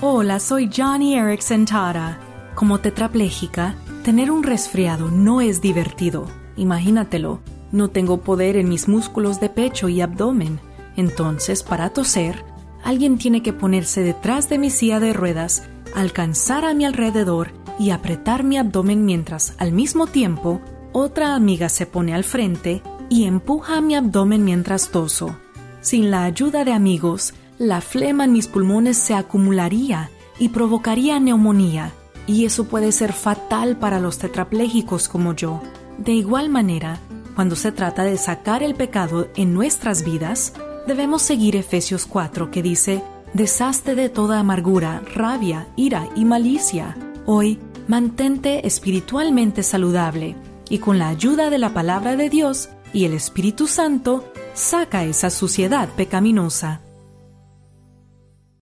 Hola, soy Johnny Erickson Tara. Como tetrapléjica, tener un resfriado no es divertido. Imagínatelo, no tengo poder en mis músculos de pecho y abdomen. Entonces, para toser, alguien tiene que ponerse detrás de mi silla de ruedas, alcanzar a mi alrededor y apretar mi abdomen mientras, al mismo tiempo, otra amiga se pone al frente y empuja mi abdomen mientras toso. Sin la ayuda de amigos, la flema en mis pulmones se acumularía y provocaría neumonía, y eso puede ser fatal para los tetraplégicos como yo. De igual manera, cuando se trata de sacar el pecado en nuestras vidas, debemos seguir Efesios 4 que dice, Deshazte de toda amargura, rabia, ira y malicia. Hoy, mantente espiritualmente saludable y con la ayuda de la palabra de Dios y el Espíritu Santo, saca esa suciedad pecaminosa.